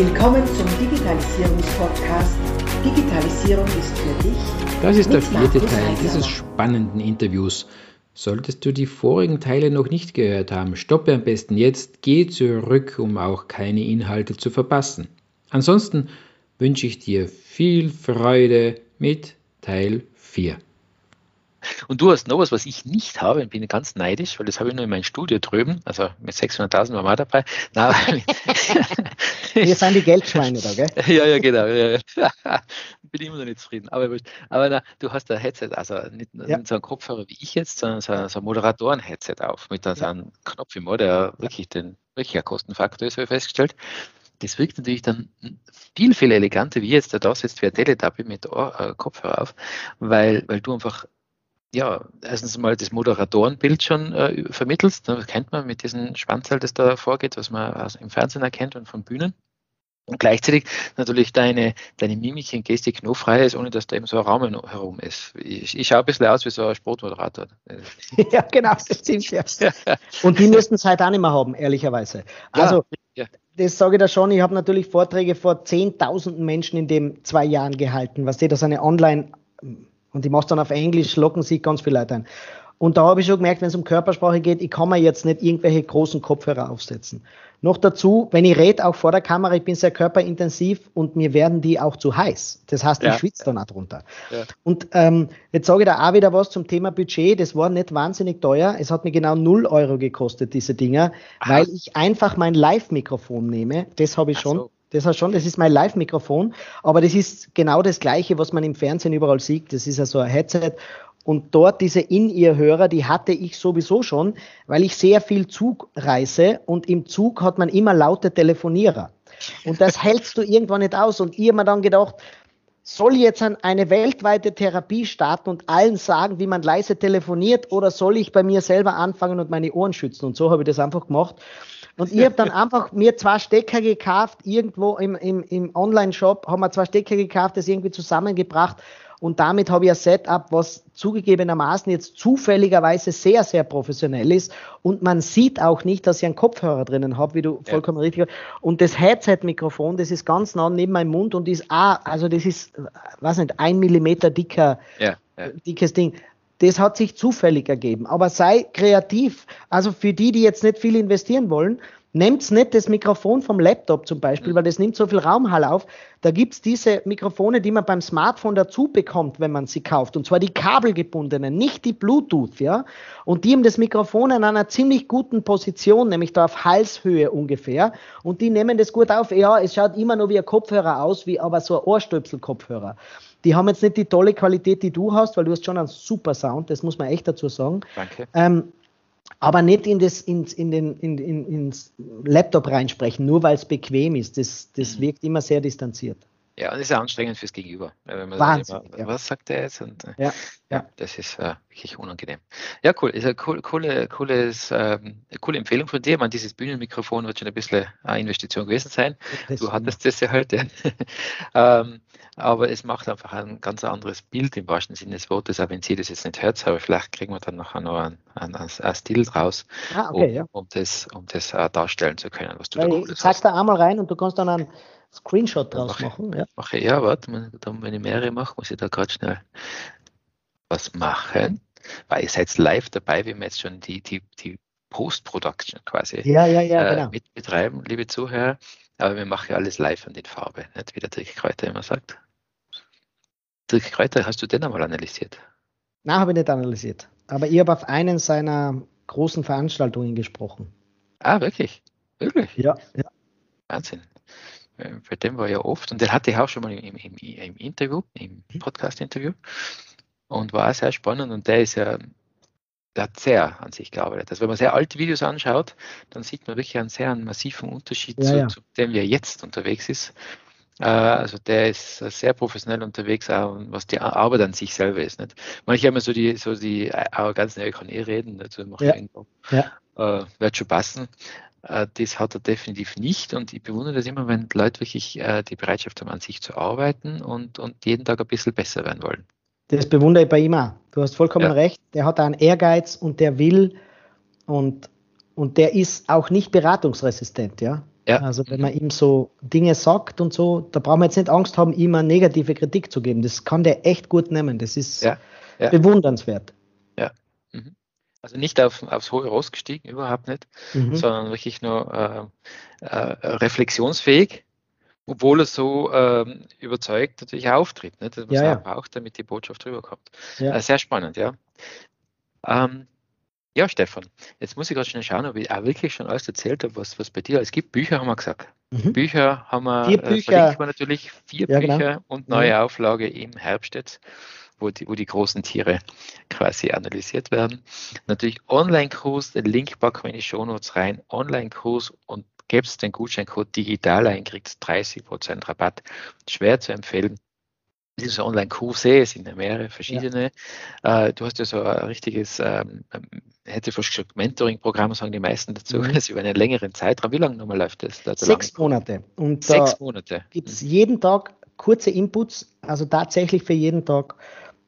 Willkommen zum Digitalisierungspodcast. Digitalisierung ist für dich. Das ist der vierte Teil dieses spannenden Interviews. Solltest du die vorigen Teile noch nicht gehört haben, stoppe am besten jetzt, geh zurück, um auch keine Inhalte zu verpassen. Ansonsten wünsche ich dir viel Freude mit Teil 4. Und du hast noch was, was ich nicht habe, ich bin ganz neidisch, weil das habe ich nur in meinem Studio drüben, also mit 600.000 waren wir dabei. Nein, wir sind die Geldschweine da, gell? ja, ja, genau. Ja, ja. bin immer noch nicht zufrieden. Aber, aber na, du hast ein Headset, also nicht, ja. nicht, so ein Kopfhörer wie ich jetzt, sondern so, so ein Moderatoren-Headset auf, mit so einem Knopf im Ohr, der wirklich, den, wirklich ein Kostenfaktor ist, habe ich festgestellt das wirkt natürlich dann viel, viel eleganter, wie jetzt der da sitzt wie ein Teletubby mit äh, Kopfhörer auf, weil, weil du einfach ja, erstens mal das Moderatorenbild schon äh, vermittelst. Das kennt man mit diesem Schwanzteil, das da vorgeht, was man aus, im Fernsehen erkennt und von Bühnen. Und gleichzeitig natürlich deine, deine Mimik und Gestik nur frei ist, ohne dass da eben so ein Raum herum ist. Ich, ich schaue ein bisschen aus wie so ein Sportmoderator. ja, genau, das stimmt ja. Und die müssten es halt auch nicht mehr haben, ehrlicherweise. Also, ja, ja. das sage ich da schon, ich habe natürlich Vorträge vor 10.000 Menschen in den zwei Jahren gehalten, was die das eine Online- und ich mache dann auf Englisch, locken sich ganz viele Leute ein. Und da habe ich schon gemerkt, wenn es um Körpersprache geht, ich kann mir jetzt nicht irgendwelche großen Kopfhörer aufsetzen. Noch dazu, wenn ich rede, auch vor der Kamera, ich bin sehr körperintensiv und mir werden die auch zu heiß. Das heißt, ja. ich schwitze dann auch drunter. Ja. Und ähm, jetzt sage ich da auch wieder was zum Thema Budget. Das war nicht wahnsinnig teuer. Es hat mir genau 0 Euro gekostet, diese Dinger, Aha. weil ich einfach mein Live-Mikrofon nehme. Das habe ich schon. So. Das heißt schon, das ist mein Live-Mikrofon, aber das ist genau das Gleiche, was man im Fernsehen überall sieht. Das ist ja so ein Headset. Und dort diese In-Ear-Hörer, die hatte ich sowieso schon, weil ich sehr viel Zug reise und im Zug hat man immer laute Telefonierer. Und das hältst du irgendwann nicht aus. Und ich habe mir dann gedacht, soll ich jetzt eine weltweite Therapie starten und allen sagen, wie man leise telefoniert, oder soll ich bei mir selber anfangen und meine Ohren schützen? Und so habe ich das einfach gemacht. Und ich habe dann einfach mir zwei Stecker gekauft, irgendwo im, im, im Online-Shop, haben wir zwei Stecker gekauft, das irgendwie zusammengebracht. Und damit habe ich ein Setup, was zugegebenermaßen jetzt zufälligerweise sehr, sehr professionell ist. Und man sieht auch nicht, dass ich einen Kopfhörer drinnen habe, wie du vollkommen ja. richtig Und das Headset-Mikrofon, das ist ganz nah neben meinem Mund und ist auch, also das ist, weiß nicht, ein Millimeter dicker, ja, ja. dickes Ding. Das hat sich zufällig ergeben. Aber sei kreativ. Also für die, die jetzt nicht viel investieren wollen, Nehmt nicht das Mikrofon vom Laptop zum Beispiel, mhm. weil das nimmt so viel Raumhall auf. Da gibt's diese Mikrofone, die man beim Smartphone dazu bekommt, wenn man sie kauft. Und zwar die kabelgebundenen, nicht die Bluetooth, ja. Und die haben das Mikrofon in einer ziemlich guten Position, nämlich da auf Halshöhe ungefähr. Und die nehmen das gut auf. Ja, es schaut immer nur wie ein Kopfhörer aus, wie aber so ein Ohrstöpsel-Kopfhörer. Die haben jetzt nicht die tolle Qualität, die du hast, weil du hast schon einen super Sound, das muss man echt dazu sagen. Danke. Ähm, aber nicht in das, in, in den, in, in, ins Laptop reinsprechen, nur weil es bequem ist. Das, das mhm. wirkt immer sehr distanziert. Ja, und das ist ja anstrengend fürs Gegenüber. Wahnsinn, immer, ja. Was sagt der jetzt? Und, äh, ja, ja, das ist äh, wirklich unangenehm. Ja, cool. Ist eine cool, coole, cooles, ähm, coole Empfehlung von dir. Man, dieses Bühnenmikrofon wird schon ein bisschen eine Investition gewesen sein. Das du hattest das ja heute. ähm, aber es macht einfach ein ganz anderes Bild im wahrsten Sinne des Wortes, auch wenn Sie das jetzt nicht hört, aber vielleicht kriegen wir dann nachher noch ein, ein, ein, ein Stil draus, ah, okay, um, ja. um, das, um das uh, darstellen zu können, was du Weil da Ich zeig da einmal rein und du kannst dann einen Screenshot draus mache, machen. Ja, mache, ja warte, wenn ich mehrere mache, muss ich da gerade schnell was machen, weil ihr seid live dabei, wie wir jetzt schon die, die, die Post-Production quasi ja, ja, ja, äh, genau. mit betreiben, liebe Zuhörer. Aber wir machen ja alles live an den Farbe, nicht wie der Dirk Kräuter immer sagt. Dirk Kräuter, hast du den einmal analysiert? Nein, habe ich nicht analysiert. Aber ich habe auf einen seiner großen Veranstaltungen gesprochen. Ah, wirklich? Wirklich? Ja. ja. Wahnsinn. Äh, bei dem war ja oft, und den hatte ich auch schon mal im, im, im Interview, im mhm. Podcast-Interview, und war sehr spannend. Und der ist ja, der hat sehr an sich gearbeitet. Also wenn man sehr alte Videos anschaut, dann sieht man wirklich einen sehr massiven Unterschied ja, zu, ja. zu dem, wie er jetzt unterwegs ist. Äh, also der ist sehr professionell unterwegs, auch was die Arbeit an sich selber ist. Nicht? Manche haben so die, so die Arroganz, ich kann eh reden, dazu mache ja. ich ja. Äh, wird schon passen. Äh, das hat er definitiv nicht und ich bewundere das immer, wenn Leute wirklich äh, die Bereitschaft haben, an sich zu arbeiten und, und jeden Tag ein bisschen besser werden wollen. Das bewundere ich bei ihm auch. Du hast vollkommen ja. recht. Der hat einen Ehrgeiz und der will und, und der ist auch nicht beratungsresistent, ja. Ja. Also wenn man ihm so Dinge sagt und so, da brauchen wir jetzt nicht Angst haben, ihm eine negative Kritik zu geben. Das kann der echt gut nehmen. Das ist ja, ja. bewundernswert. Ja. Mhm. Also nicht auf, aufs hohe Ross gestiegen, überhaupt nicht, mhm. sondern wirklich nur äh, äh, reflexionsfähig, obwohl er so äh, überzeugt natürlich auftritt, nicht? was ja, er braucht, damit die Botschaft rüberkommt. Ja. Äh, sehr spannend, ja. Ähm, ja, Stefan, jetzt muss ich gerade schnell schauen, ob ich auch wirklich schon alles erzählt habe, was, was bei dir alles gibt. Bücher haben wir gesagt. Mhm. Bücher haben wir, vier äh, Bücher. wir natürlich vier ja, genau. Bücher genau. und neue ja. Auflage im Herbst jetzt, wo die, wo die großen Tiere quasi analysiert werden. Natürlich Online-Kurs, den Link packen wir in die Shownotes rein. Online-Kurs und gibst den Gutscheincode digital ein, kriegst 30% Rabatt. Schwer zu empfehlen dieses Online-Kurse, es sind ja mehrere verschiedene. Ja. Äh, du hast ja so ein richtiges, ähm, ähm hätte fast gesagt, Mentoring-Programm, sagen die meisten dazu, mhm. also über einen längeren Zeitraum. Wie lange nochmal läuft das? Da Sechs Monate. Und Sechs Monate. Gibt es mhm. jeden Tag kurze Inputs, also tatsächlich für jeden Tag.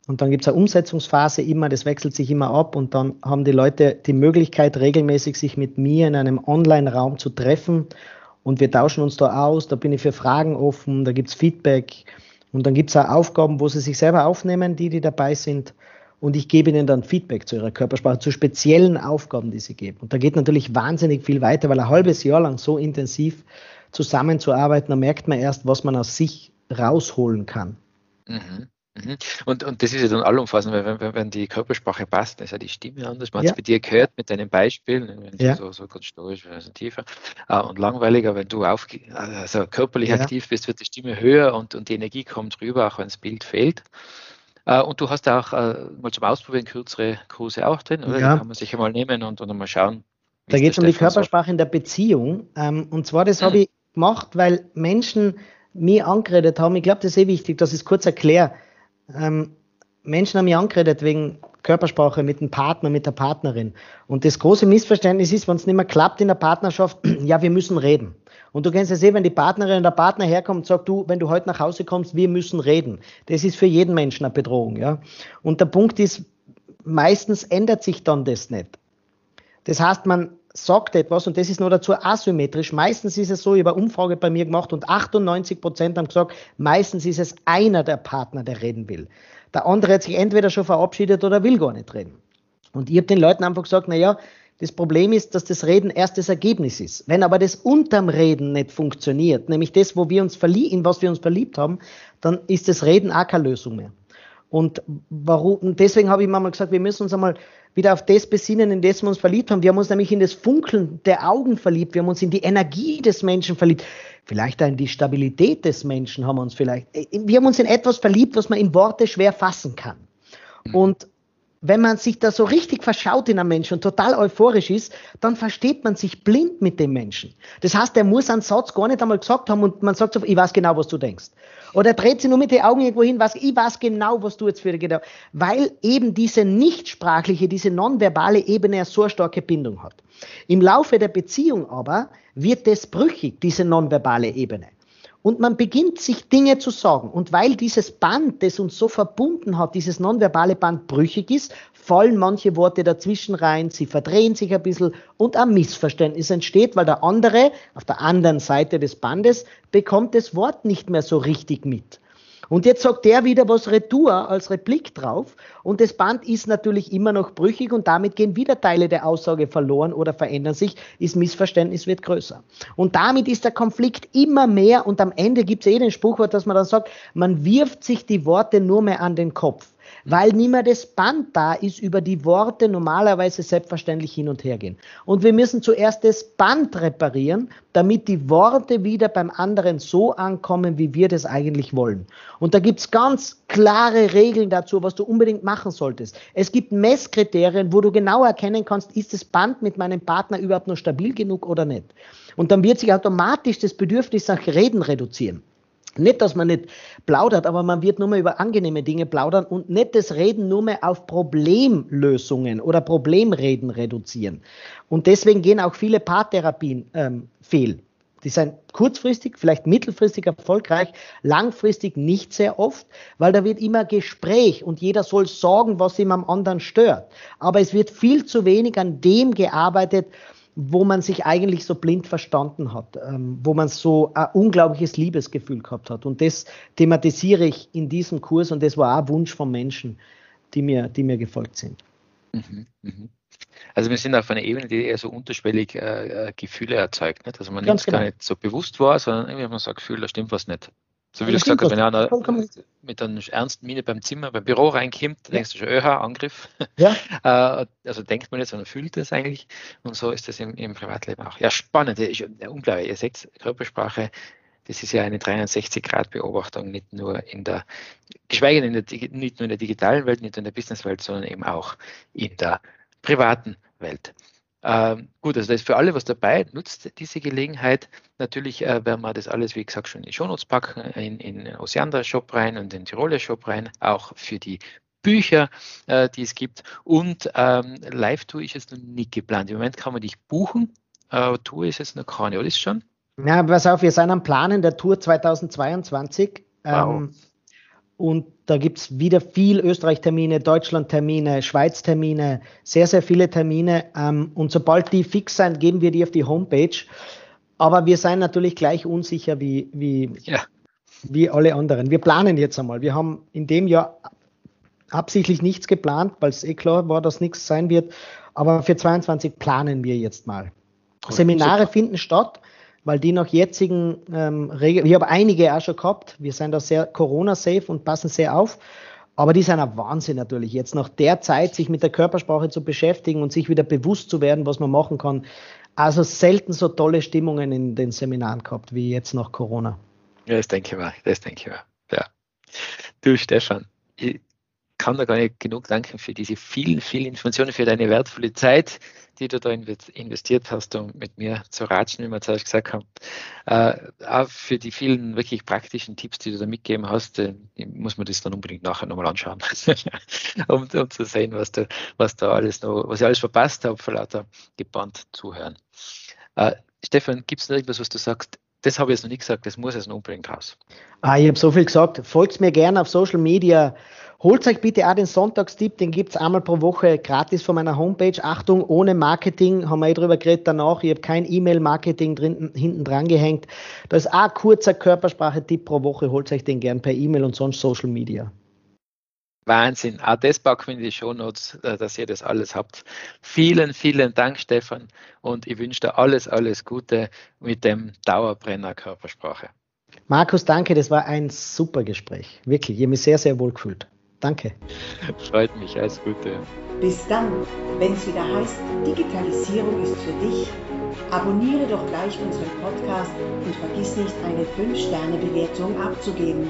Und dann gibt es eine Umsetzungsphase immer, das wechselt sich immer ab und dann haben die Leute die Möglichkeit, regelmäßig sich mit mir in einem Online-Raum zu treffen und wir tauschen uns da aus, da bin ich für Fragen offen, da gibt es Feedback und dann gibt es auch Aufgaben, wo sie sich selber aufnehmen, die, die dabei sind. Und ich gebe ihnen dann Feedback zu ihrer Körpersprache, zu speziellen Aufgaben, die sie geben. Und da geht natürlich wahnsinnig viel weiter, weil ein halbes Jahr lang so intensiv zusammenzuarbeiten, da merkt man erst, was man aus sich rausholen kann. Mhm. Und, und das ist ja dann allumfassend, weil wenn, wenn die Körpersprache passt, dann ist ja die Stimme anders. Man ja. hat es bei dir gehört mit deinen Beispielen, wenn ja. so, so ganz stoisch, also tiefer uh, und langweiliger, wenn du auf, also körperlich ja. aktiv bist, wird die Stimme höher und, und die Energie kommt rüber, auch wenn das Bild fehlt. Uh, und du hast auch uh, mal zum Ausprobieren kürzere Kurse auch drin, oder? Ja. Die kann man sich einmal nehmen und, und mal schauen. Da geht es um die Körpersprache in der Beziehung. Ähm, und zwar, das habe ich gemacht, weil Menschen mir angeredet haben. Ich glaube, das ist sehr wichtig, dass ich es kurz erkläre ähm, Menschen haben mich angeredet wegen Körpersprache mit dem Partner, mit der Partnerin. Und das große Missverständnis ist, wenn es nicht mehr klappt in der Partnerschaft, ja, wir müssen reden. Und du kennst ja sehen, wenn die Partnerin oder der Partner herkommt und sagt, du, wenn du heute nach Hause kommst, wir müssen reden. Das ist für jeden Menschen eine Bedrohung, ja. Und der Punkt ist, meistens ändert sich dann das nicht. Das heißt, man sagt etwas und das ist nur dazu asymmetrisch. Meistens ist es so, ich habe eine Umfrage bei mir gemacht und 98 Prozent haben gesagt, meistens ist es einer der Partner, der reden will. Der andere hat sich entweder schon verabschiedet oder will gar nicht reden. Und ich habe den Leuten einfach gesagt, na ja, das Problem ist, dass das Reden erst das Ergebnis ist. Wenn aber das unterm Reden nicht funktioniert, nämlich das, wo wir uns in was wir uns verliebt haben, dann ist das Reden auch keine Lösung mehr. Und warum, deswegen habe ich mal gesagt, wir müssen uns einmal wieder auf das besinnen, in das wir uns verliebt haben. Wir haben uns nämlich in das Funkeln der Augen verliebt. Wir haben uns in die Energie des Menschen verliebt. Vielleicht auch in die Stabilität des Menschen haben wir uns vielleicht. Wir haben uns in etwas verliebt, was man in Worte schwer fassen kann. Mhm. Und wenn man sich da so richtig verschaut in einem Menschen und total euphorisch ist, dann versteht man sich blind mit dem Menschen. Das heißt, er muss einen Satz gar nicht einmal gesagt haben und man sagt so, ich weiß genau, was du denkst. Oder er dreht sich nur mit den Augen irgendwo hin, was, ich weiß genau, was du jetzt für genau, weil eben diese nichtsprachliche, diese nonverbale Ebene eine so starke Bindung hat. Im Laufe der Beziehung aber wird das brüchig, diese nonverbale Ebene und man beginnt sich Dinge zu sagen. Und weil dieses Band, das uns so verbunden hat, dieses nonverbale Band brüchig ist, fallen manche Worte dazwischen rein, sie verdrehen sich ein bisschen und ein Missverständnis entsteht, weil der andere auf der anderen Seite des Bandes bekommt das Wort nicht mehr so richtig mit. Und jetzt sagt der wieder was Retour als Replik drauf. Und das Band ist natürlich immer noch brüchig und damit gehen wieder Teile der Aussage verloren oder verändern sich. Das Missverständnis wird größer. Und damit ist der Konflikt immer mehr und am Ende gibt es eh den Spruchwort, dass man dann sagt, man wirft sich die Worte nur mehr an den Kopf weil nicht mehr das Band da ist, über die Worte normalerweise selbstverständlich hin und her gehen. Und wir müssen zuerst das Band reparieren, damit die Worte wieder beim anderen so ankommen, wie wir das eigentlich wollen. Und da gibt's ganz klare Regeln dazu, was du unbedingt machen solltest. Es gibt Messkriterien, wo du genau erkennen kannst, ist das Band mit meinem Partner überhaupt noch stabil genug oder nicht. Und dann wird sich automatisch das Bedürfnis nach Reden reduzieren. Nicht, dass man nicht plaudert, aber man wird nur mehr über angenehme Dinge plaudern und nicht das Reden nur mehr auf Problemlösungen oder Problemreden reduzieren. Und deswegen gehen auch viele Paartherapien ähm, fehl. Die sind kurzfristig, vielleicht mittelfristig erfolgreich, langfristig nicht sehr oft, weil da wird immer Gespräch und jeder soll sagen, was ihm am anderen stört. Aber es wird viel zu wenig an dem gearbeitet, wo man sich eigentlich so blind verstanden hat, ähm, wo man so ein unglaubliches Liebesgefühl gehabt hat. Und das thematisiere ich in diesem Kurs und das war auch ein Wunsch von Menschen, die mir, die mir gefolgt sind. Mhm, mh. Also wir sind auf einer Ebene, die eher so unterschwellig äh, äh Gefühle erzeugt. Nicht? Also man nimmt es genau. gar nicht so bewusst wahr, sondern irgendwie hat man so ein Gefühl, da stimmt was nicht. So wie du gesagt hast, wenn einer mit einer ernsten Miene beim Zimmer, beim Büro reinkommt, ja. denkst du schon, öha, Angriff. Ja. Äh, also denkt man nicht, sondern fühlt es eigentlich. Und so ist das im, im Privatleben auch. Ja, spannend, ja, unglaublich. Ihr seht, Körpersprache, das ist ja eine 360-Grad-Beobachtung, nicht nur in der, geschweige denn nicht nur in der digitalen Welt, nicht nur in der Businesswelt, sondern eben auch in der privaten Welt. Ähm, gut, also da ist für alle was dabei. Nutzt diese Gelegenheit. Natürlich äh, werden wir das alles, wie gesagt, schon in die Shownotes packen, in, in den Oceander Shop rein und den Tiroler Shop rein, auch für die Bücher, äh, die es gibt. Und ähm, Live-Tour ist jetzt noch nicht geplant. Im Moment kann man dich buchen. Äh, Tour ist jetzt noch keine, oder ist schon? Na, pass auf, wir sind am Planen der Tour 2022. Wow. Ähm, und da gibt es wieder viel Österreich-Termine, Deutschland-Termine, Schweiz-Termine, sehr, sehr viele Termine. Ähm, und sobald die fix sind, geben wir die auf die Homepage. Aber wir sind natürlich gleich unsicher wie, wie, ja. wie alle anderen. Wir planen jetzt einmal. Wir haben in dem Jahr absichtlich nichts geplant, weil es eh klar war, dass nichts sein wird. Aber für 22 planen wir jetzt mal. Seminare finden statt weil die nach jetzigen ähm, Regeln, ich habe einige auch schon gehabt, wir sind da sehr Corona-safe und passen sehr auf, aber die sind ein Wahnsinn natürlich, jetzt nach der Zeit sich mit der Körpersprache zu beschäftigen und sich wieder bewusst zu werden, was man machen kann. Also selten so tolle Stimmungen in den Seminaren gehabt wie jetzt nach Corona. Ja, das denke ich mal, das denke ich mal. Ja. Du, Stefan, ich kann da gar nicht genug danken für diese vielen, vielen Informationen, für deine wertvolle Zeit, die du da investiert hast, um mit mir zu ratschen, wie wir zuerst gesagt haben. Äh, auch für die vielen wirklich praktischen Tipps, die du da mitgegeben hast, äh, muss man das dann unbedingt nachher nochmal anschauen, um, um, zu sehen, was, du, was da alles noch, was ich alles verpasst habe, vor lauter gebannt zuhören. Äh, Stefan, gibt es noch etwas, was du sagst? Das habe ich jetzt noch nicht gesagt, das muss jetzt noch unbedingt raus. Ah, ich habe so viel gesagt. Folgt mir gerne auf Social Media. Holt euch bitte auch den Sonntagstipp, den gibt es einmal pro Woche gratis von meiner Homepage. Achtung, ohne Marketing, haben wir eh drüber geredet danach. Ich habe kein E-Mail-Marketing hinten dran gehängt. Da ist auch ein kurzer Körpersprache-Tipp pro Woche. Holt euch den gern per E-Mail und sonst Social Media. Wahnsinn. Auch das packen wir in die Shownotes, äh, dass ihr das alles habt. Vielen, vielen Dank, Stefan. Und ich wünsche dir alles, alles Gute mit dem Dauerbrenner Körpersprache. Markus, danke. Das war ein super Gespräch. Wirklich. Ich habe mich sehr, sehr wohl gefühlt. Danke. Freut mich, alles Gute. Bis dann, wenn es wieder heißt, Digitalisierung ist für dich. Abonniere doch gleich unseren Podcast und vergiss nicht, eine 5-Sterne-Bewertung abzugeben.